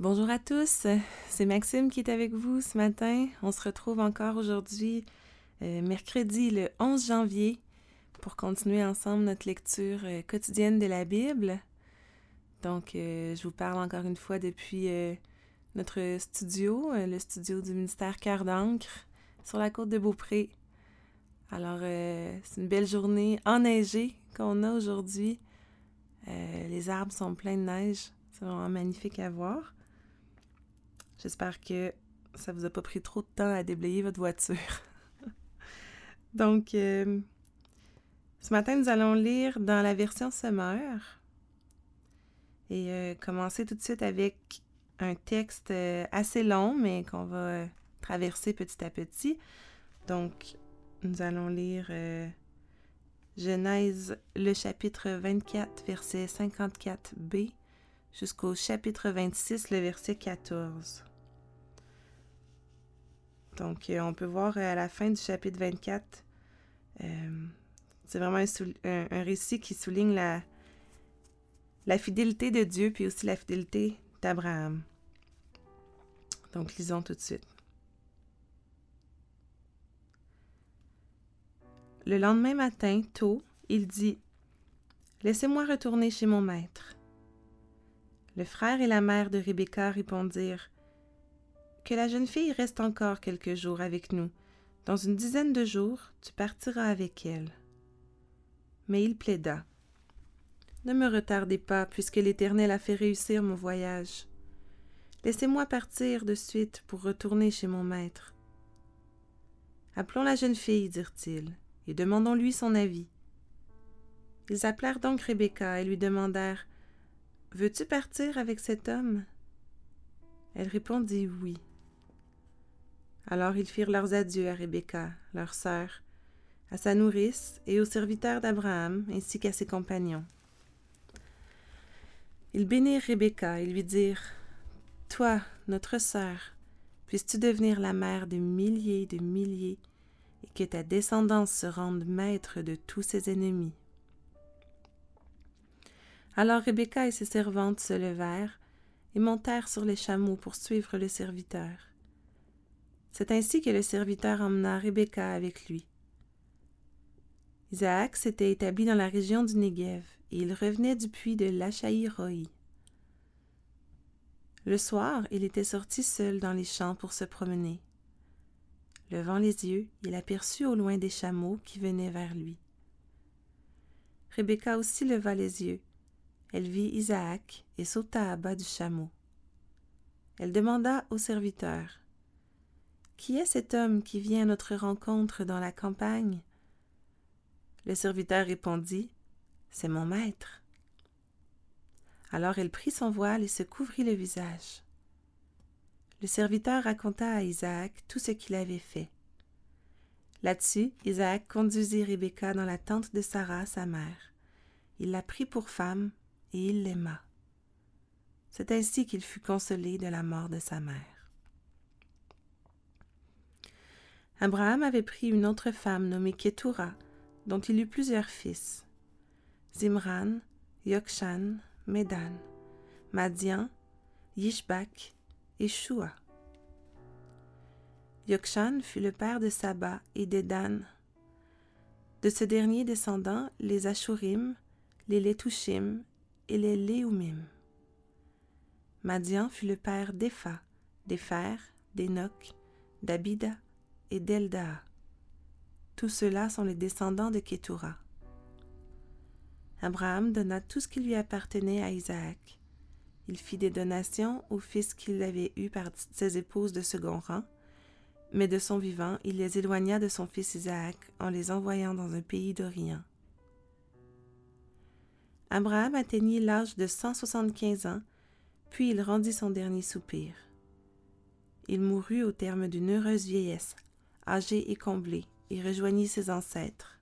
Bonjour à tous, c'est Maxime qui est avec vous ce matin. On se retrouve encore aujourd'hui, euh, mercredi le 11 janvier, pour continuer ensemble notre lecture euh, quotidienne de la Bible. Donc, euh, je vous parle encore une fois depuis notre studio, le studio du ministère Cœur sur la côte de Beaupré. Alors, c'est une belle journée enneigée qu'on a aujourd'hui. les arbres sont pleins de neige. C'est vraiment magnifique à voir. J'espère que ça vous a pas pris trop de temps à déblayer votre voiture. Donc, euh, ce matin, nous allons lire dans la version Semeur et euh, commencer tout de suite avec un texte euh, assez long, mais qu'on va traverser petit à petit. Donc, nous allons lire Genèse, le chapitre 24, verset 54b, jusqu'au chapitre 26, le verset 14. Donc, euh, on peut voir euh, à la fin du chapitre 24, euh, c'est vraiment un, récit qui souligne la, la fidélité de Dieu, puis aussi la fidélité d'Abraham. Donc, lisons tout de suite. Le lendemain matin, tôt, il dit Laissez-moi retourner chez mon maître. Le frère et la mère de Rebecca répondirent que la jeune fille reste encore quelques jours avec nous. Dans une dizaine de jours, tu partiras avec elle. Mais il plaida. Ne me retardez pas, puisque l'Éternel a fait réussir mon voyage. Laissez-moi partir de suite pour retourner chez mon maître. Appelons la jeune fille, dirent-ils, et demandons-lui son avis. Ils appelèrent donc Rebecca et lui demandèrent Veux-tu partir avec cet homme? Elle répondit oui. Alors ils firent leurs adieux à Rebecca, leur sœur, à sa nourrice et aux serviteurs d'Abraham, ainsi qu'à ses compagnons. Ils bénirent Rebecca et lui dirent Toi, notre sœur, puisses-tu devenir la mère de milliers de milliers, et que ta descendance se rende maître de tous ses ennemis. Alors Rebecca et ses servantes se levèrent et montèrent sur les chameaux pour suivre le serviteur. C'est ainsi que le serviteur emmena Rebecca avec lui. Isaac s'était établi dans la région du Negev, et il revenait du puits de l'Achaï-Roi. Le soir, il était sorti seul dans les champs pour se promener. Levant les yeux, il aperçut au loin des chameaux qui venaient vers lui. Rebecca aussi leva les yeux. Elle vit Isaac et sauta à bas du chameau. Elle demanda au serviteur qui est cet homme qui vient à notre rencontre dans la campagne? Le serviteur répondit C'est mon maître. Alors elle prit son voile et se couvrit le visage. Le serviteur raconta à Isaac tout ce qu'il avait fait. Là-dessus, Isaac conduisit Rebecca dans la tente de Sarah, sa mère. Il la prit pour femme et il l'aima. C'est ainsi qu'il fut consolé de la mort de sa mère. Abraham avait pris une autre femme nommée Ketura, dont il eut plusieurs fils. Zimran, Yokshan, Medan, Madian, Yishbak et Shua. Yokshan fut le père de Saba et d'Edan. De ce dernier descendant les Ashurim, les Letushim et les Léumim. Madian fut le père d'Epha, d'Epher, d'Enoch, d'Abida, et d'Elda. Tous ceux-là sont les descendants de Ketura. Abraham donna tout ce qui lui appartenait à Isaac. Il fit des donations aux fils qu'il avait eus par ses épouses de second rang, mais de son vivant, il les éloigna de son fils Isaac en les envoyant dans un pays d'Orient. Abraham atteignit l'âge de cent soixante-quinze ans, puis il rendit son dernier soupir. Il mourut au terme d'une heureuse vieillesse, âgé et comblé, et rejoignit ses ancêtres.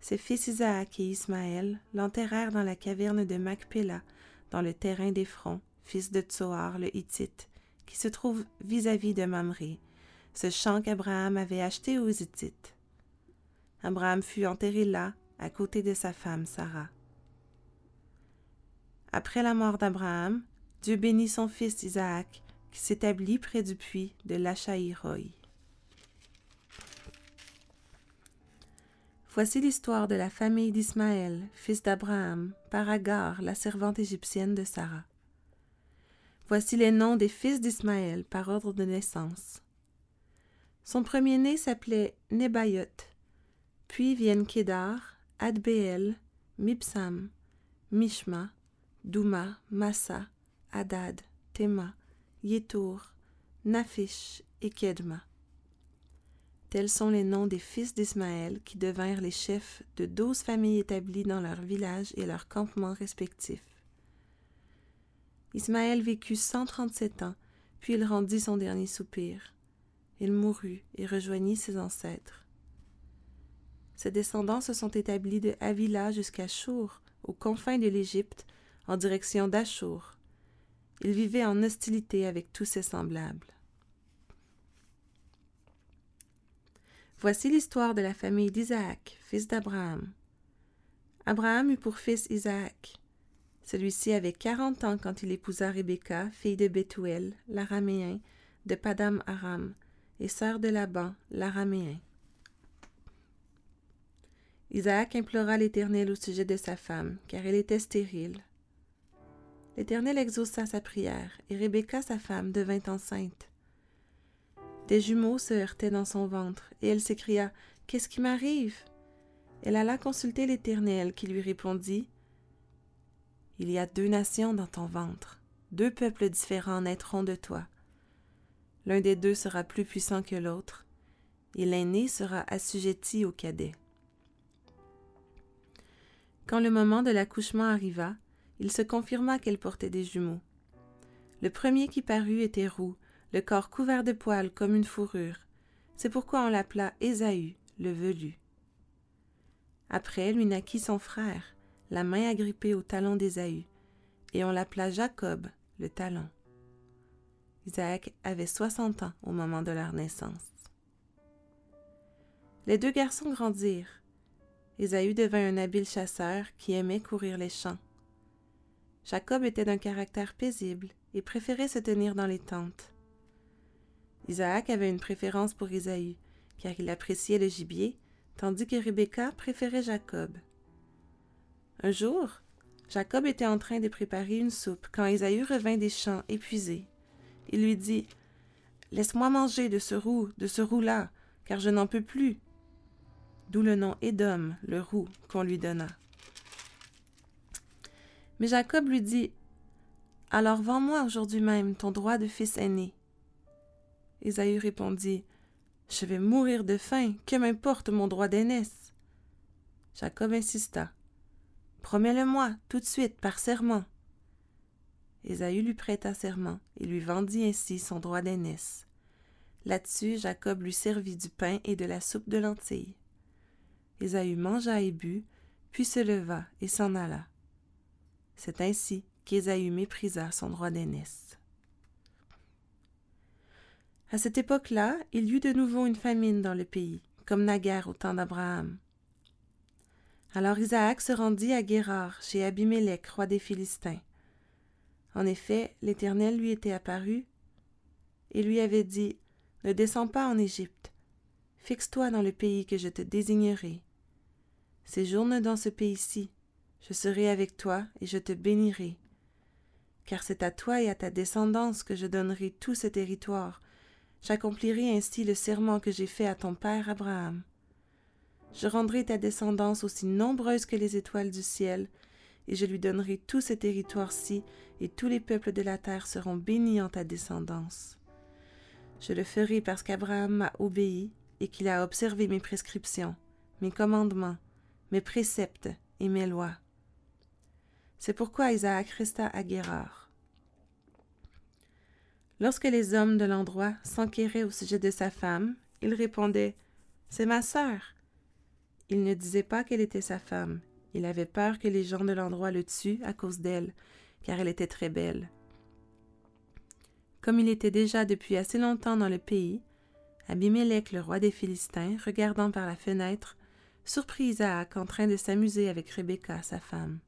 Ses fils Isaac et Ismaël l'enterrèrent dans la caverne de Macpéla, dans le terrain d'Ephron, fils de Tsoar le Hittite, qui se trouve vis-à-vis de Mamré, ce champ qu'Abraham avait acheté aux Hittites. Abraham fut enterré là, à côté de sa femme Sarah. Après la mort d'Abraham, Dieu bénit son fils Isaac, qui s'établit près du puits de Lachaïroï. Voici l'histoire de la famille d'Ismaël, fils d'Abraham, par Agar, la servante égyptienne de Sarah. Voici les noms des fils d'Ismaël par ordre de naissance. Son premier-né s'appelait Nebayot, puis viennent Kédar, Adbeel, Mipsam, Mishma, Douma, Massa, Hadad, Tema, Yetour, Naphish et Kedma. Tels sont les noms des fils d'Ismaël qui devinrent les chefs de douze familles établies dans leurs villages et leurs campements respectifs. Ismaël vécut cent trente-sept ans, puis il rendit son dernier soupir. Il mourut et rejoignit ses ancêtres. Ses descendants se sont établis de Havila jusqu'à Chour, aux confins de l'Égypte, en direction d'Achour. Il vivait en hostilité avec tous ses semblables. Voici l'histoire de la famille d'Isaac, fils d'Abraham. Abraham eut pour fils Isaac. Celui-ci avait quarante ans quand il épousa Rebecca, fille de Bethuel, l'araméen, de Padam Aram, et sœur de Laban, l'araméen. Isaac implora l'Éternel au sujet de sa femme, car elle était stérile. L'Éternel exauça sa prière, et Rebecca, sa femme, devint enceinte. Des jumeaux se heurtaient dans son ventre, et elle s'écria Qu'est-ce qui m'arrive? Elle alla consulter l'Éternel, qui lui répondit Il y a deux nations dans ton ventre, deux peuples différents naîtront de toi. L'un des deux sera plus puissant que l'autre, et l'aîné sera assujetti au cadet. Quand le moment de l'accouchement arriva, il se confirma qu'elle portait des jumeaux. Le premier qui parut était roux, le corps couvert de poils comme une fourrure. C'est pourquoi on l'appela Ésaü, le velu. Après lui naquit son frère, la main agrippée au talon d'Ésaü, et on l'appela Jacob, le talon. Isaac avait soixante ans au moment de leur naissance. Les deux garçons grandirent. Ésaü devint un habile chasseur qui aimait courir les champs. Jacob était d'un caractère paisible et préférait se tenir dans les tentes. Isaac avait une préférence pour Isaïe, car il appréciait le gibier, tandis que Rebecca préférait Jacob. Un jour, Jacob était en train de préparer une soupe quand Isaïe revint des champs épuisé. Il lui dit Laisse-moi manger de ce roux, de ce roux-là, car je n'en peux plus. D'où le nom Édom, le roux, qu'on lui donna. Mais Jacob lui dit Alors vends-moi aujourd'hui même ton droit de fils aîné. Ésaü répondit Je vais mourir de faim, que m'importe mon droit d'aînesse Jacob insista Promets-le-moi, tout de suite, par serment. Ésaü lui prêta serment et lui vendit ainsi son droit d'aînesse. Là-dessus, Jacob lui servit du pain et de la soupe de lentilles. Ésaü mangea et but, puis se leva et s'en alla. C'est ainsi qu'Ésaü méprisa son droit d'aînesse. À cette époque-là, il y eut de nouveau une famine dans le pays, comme naguère au temps d'Abraham. Alors Isaac se rendit à Guérar, chez Abimelech, roi des Philistins. En effet, l'Éternel lui était apparu et lui avait dit Ne descends pas en Égypte, fixe-toi dans le pays que je te désignerai. Séjourne dans ce pays-ci, je serai avec toi et je te bénirai. Car c'est à toi et à ta descendance que je donnerai tout ce territoire J'accomplirai ainsi le serment que j'ai fait à ton père Abraham. Je rendrai ta descendance aussi nombreuse que les étoiles du ciel, et je lui donnerai tout ce territoire-ci, et tous les peuples de la terre seront bénis en ta descendance. Je le ferai parce qu'Abraham m'a obéi et qu'il a observé mes prescriptions, mes commandements, mes préceptes et mes lois. C'est pourquoi Isaac resta à Guérard. Lorsque les hommes de l'endroit s'enquéraient au sujet de sa femme, il répondait C'est ma sœur. Il ne disait pas qu'elle était sa femme. Il avait peur que les gens de l'endroit le tuent à cause d'elle, car elle était très belle. Comme il était déjà depuis assez longtemps dans le pays, Abimelech, le roi des Philistins, regardant par la fenêtre, surprit Isaac en train de s'amuser avec Rebecca, sa femme.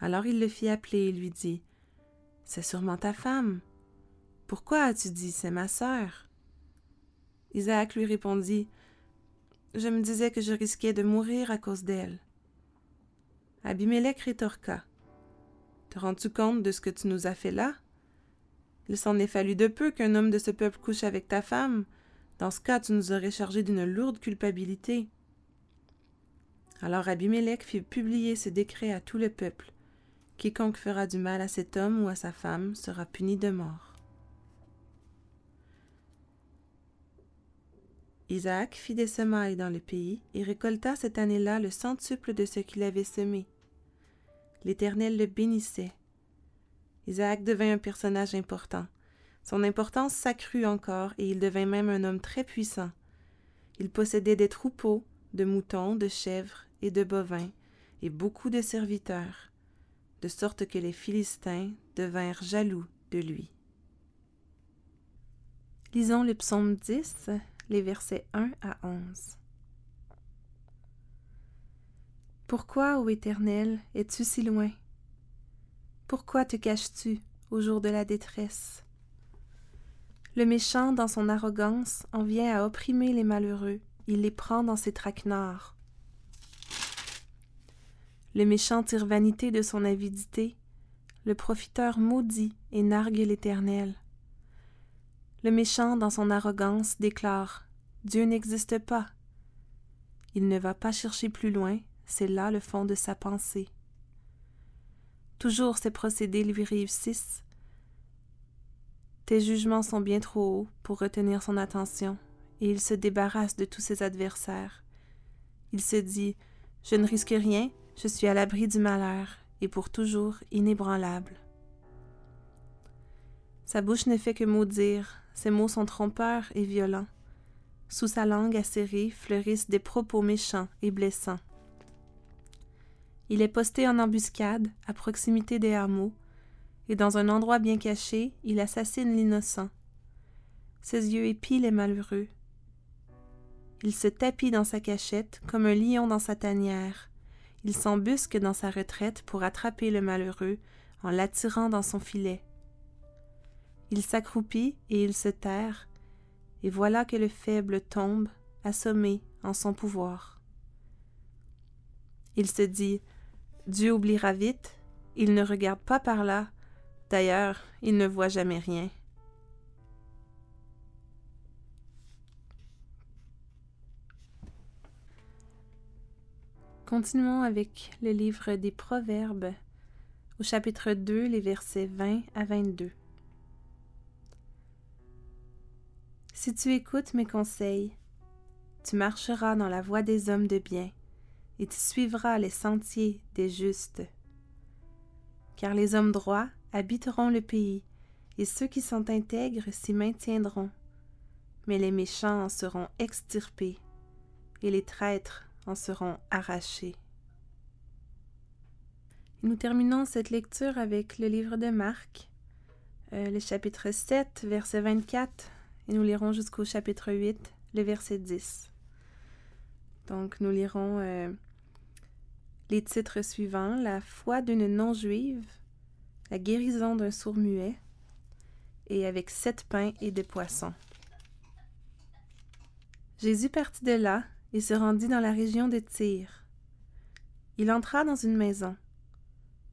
Alors il le fit appeler et lui dit C'est sûrement ta femme. Pourquoi as-tu dit c'est ma sœur? Isaac lui répondit Je me disais que je risquais de mourir à cause d'elle. Abimelech rétorqua Te rends-tu compte de ce que tu nous as fait là? Il s'en est fallu de peu qu'un homme de ce peuple couche avec ta femme. Dans ce cas, tu nous aurais chargé d'une lourde culpabilité. Alors Abimelech fit publier ce décret à tout le peuple. Quiconque fera du mal à cet homme ou à sa femme sera puni de mort. Isaac fit des semailles dans le pays et récolta cette année-là le centuple de ce qu'il avait semé. L'Éternel le bénissait. Isaac devint un personnage important. Son importance s'accrut encore et il devint même un homme très puissant. Il possédait des troupeaux, de moutons, de chèvres et de bovins, et beaucoup de serviteurs de sorte que les Philistins devinrent jaloux de lui. Lisons le psaume 10, les versets 1 à 11. Pourquoi, ô Éternel, es-tu si loin? Pourquoi te caches-tu au jour de la détresse? Le méchant, dans son arrogance, en vient à opprimer les malheureux, il les prend dans ses traquenards. Le méchant tire vanité de son avidité, le profiteur maudit et nargue l'Éternel. Le méchant, dans son arrogance, déclare Dieu n'existe pas. Il ne va pas chercher plus loin, c'est là le fond de sa pensée. Toujours ses procédés lui réussissent. Tes jugements sont bien trop hauts pour retenir son attention, et il se débarrasse de tous ses adversaires. Il se dit Je ne risque rien, je suis à l'abri du malheur et pour toujours inébranlable. Sa bouche ne fait que maudire, ses mots sont trompeurs et violents. Sous sa langue acérée fleurissent des propos méchants et blessants. Il est posté en embuscade, à proximité des hameaux, et dans un endroit bien caché, il assassine l'innocent. Ses yeux épient les malheureux. Il se tapit dans sa cachette comme un lion dans sa tanière, il s'embusque dans sa retraite pour attraper le malheureux en l'attirant dans son filet. Il s'accroupit et il se terre, et voilà que le faible tombe, assommé en son pouvoir. Il se dit Dieu oubliera vite, il ne regarde pas par là, d'ailleurs il ne voit jamais rien. Continuons avec le livre des Proverbes, au chapitre 2, les versets 20 à 22. Si tu écoutes mes conseils, tu marcheras dans la voie des hommes de bien, et tu suivras les sentiers des justes. Car les hommes droits habiteront le pays, et ceux qui sont intègres s'y maintiendront. Mais les méchants en seront extirpés, et les traîtres en seront arrachés. Nous terminons cette lecture avec le livre de Marc, euh, le chapitre 7, verset 24, et nous lirons jusqu'au chapitre 8, le verset 10. Donc nous lirons euh, les titres suivants, La foi d'une non-juive, La guérison d'un sourd-muet, et avec sept pains et des poissons. Jésus partit de là et se rendit dans la région de Tyr. Il entra dans une maison.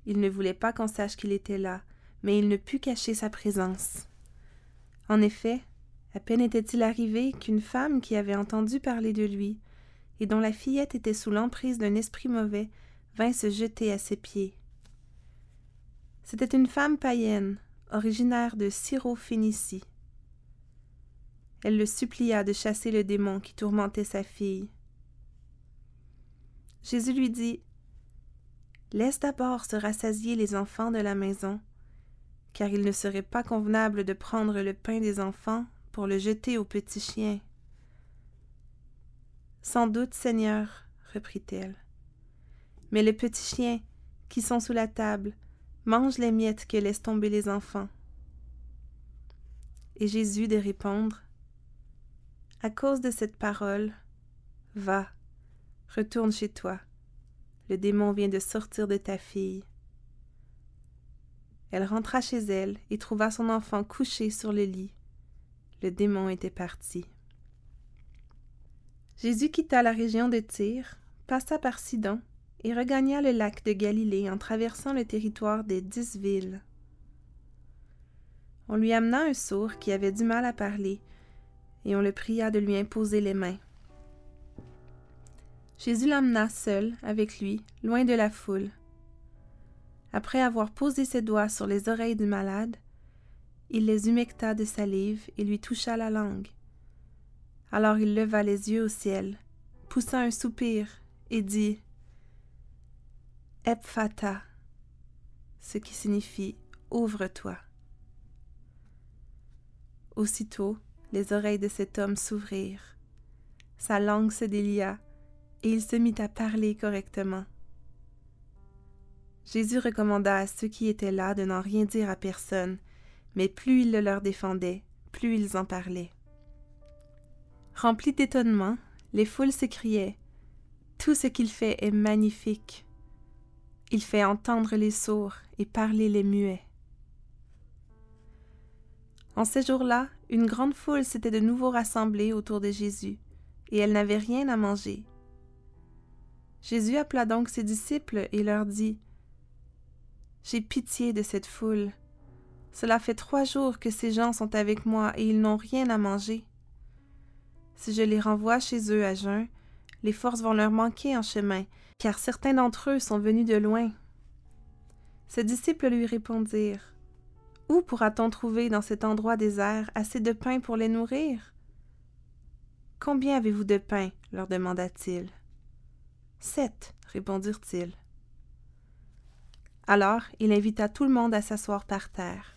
Il ne voulait pas qu'on sache qu'il était là, mais il ne put cacher sa présence. En effet, à peine était-il arrivé qu'une femme qui avait entendu parler de lui, et dont la fillette était sous l'emprise d'un esprit mauvais, vint se jeter à ses pieds. C'était une femme païenne, originaire de Syrophénicie. Elle le supplia de chasser le démon qui tourmentait sa fille. Jésus lui dit Laisse d'abord se rassasier les enfants de la maison, car il ne serait pas convenable de prendre le pain des enfants pour le jeter aux petits chiens. Sans doute, Seigneur, reprit-elle. Mais les petits chiens, qui sont sous la table, mangent les miettes que laissent tomber les enfants. Et Jésus de répondre à cause de cette parole, va, retourne chez toi. Le démon vient de sortir de ta fille. Elle rentra chez elle et trouva son enfant couché sur le lit. Le démon était parti. Jésus quitta la région de Tyr, passa par Sidon et regagna le lac de Galilée en traversant le territoire des dix villes. On lui amena un sourd qui avait du mal à parler, et on le pria de lui imposer les mains. Jésus l'emmena seul avec lui, loin de la foule. Après avoir posé ses doigts sur les oreilles du malade, il les humecta de salive et lui toucha la langue. Alors il leva les yeux au ciel, poussa un soupir et dit Epphata, ce qui signifie Ouvre-toi. Aussitôt, les oreilles de cet homme s'ouvrirent, sa langue se délia, et il se mit à parler correctement. Jésus recommanda à ceux qui étaient là de n'en rien dire à personne, mais plus il le leur défendait, plus ils en parlaient. Remplis d'étonnement, les foules s'écriaient Tout ce qu'il fait est magnifique. Il fait entendre les sourds et parler les muets. En ces jours-là, une grande foule s'était de nouveau rassemblée autour de Jésus, et elle n'avait rien à manger. Jésus appela donc ses disciples et leur dit J'ai pitié de cette foule. Cela fait trois jours que ces gens sont avec moi et ils n'ont rien à manger. Si je les renvoie chez eux à jeun, les forces vont leur manquer en chemin, car certains d'entre eux sont venus de loin. Ses disciples lui répondirent Où pourra-t-on trouver dans cet endroit désert assez de pain pour les nourrir Combien avez-vous de pain? leur demanda-t-il. Sept, répondirent-ils. Alors il invita tout le monde à s'asseoir par terre.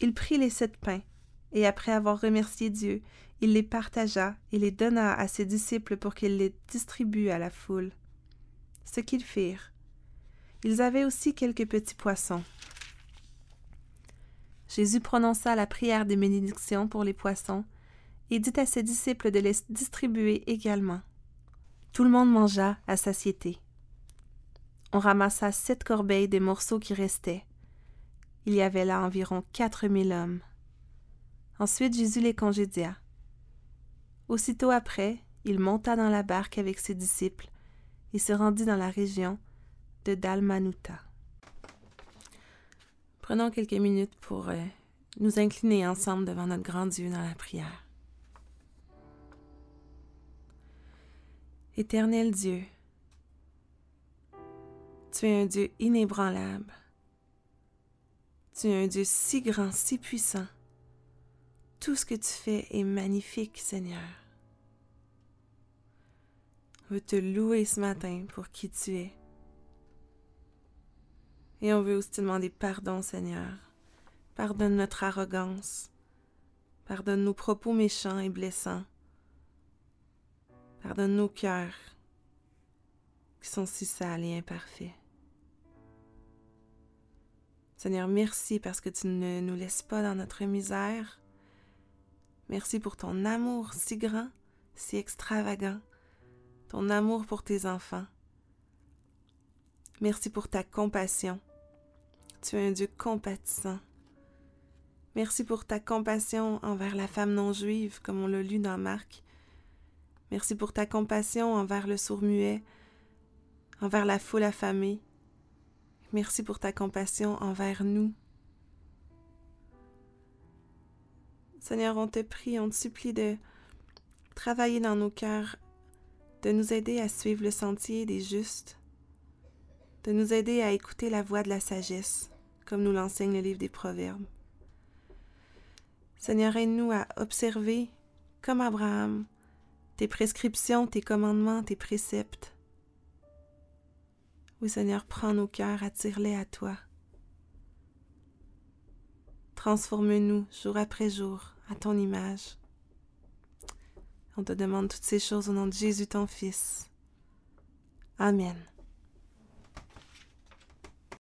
Il prit les sept pains, et après avoir remercié Dieu, il les partagea et les donna à ses disciples pour qu'ils les distribuent à la foule. Ce qu'ils firent. Ils avaient aussi quelques petits poissons. Jésus prononça la prière des bénédictions pour les poissons et dit à ses disciples de les distribuer également. Tout le monde mangea à satiété. On ramassa sept corbeilles des morceaux qui restaient. Il y avait là environ quatre mille hommes. Ensuite Jésus les congédia. Aussitôt après, il monta dans la barque avec ses disciples et se rendit dans la région de Dalmanuta. Prenons quelques minutes pour euh, nous incliner ensemble devant notre grand Dieu dans la prière. Éternel Dieu, tu es un Dieu inébranlable. Tu es un Dieu si grand, si puissant. Tout ce que tu fais est magnifique, Seigneur. On veut te louer ce matin pour qui tu es. Et on veut aussi te demander pardon, Seigneur. Pardonne notre arrogance. Pardonne nos propos méchants et blessants. Pardonne nos cœurs qui sont si sales et imparfaits. Seigneur, merci parce que tu ne nous laisses pas dans notre misère. Merci pour ton amour si grand, si extravagant, ton amour pour tes enfants. Merci pour ta compassion. Tu es un Dieu compatissant. Merci pour ta compassion envers la femme non juive, comme on l'a lu dans Marc. Merci pour ta compassion envers le sourd-muet, envers la foule affamée. Merci pour ta compassion envers nous. Seigneur, on te prie, on te supplie de travailler dans nos cœurs, de nous aider à suivre le sentier des justes, de nous aider à écouter la voix de la sagesse, comme nous l'enseigne le livre des Proverbes. Seigneur, aide-nous à observer, comme Abraham, tes prescriptions, tes commandements, tes préceptes. Oui, Seigneur, prends nos cœurs, attire-les à toi. Transforme-nous jour après jour à ton image. On te demande toutes ces choses au nom de Jésus, ton Fils. Amen.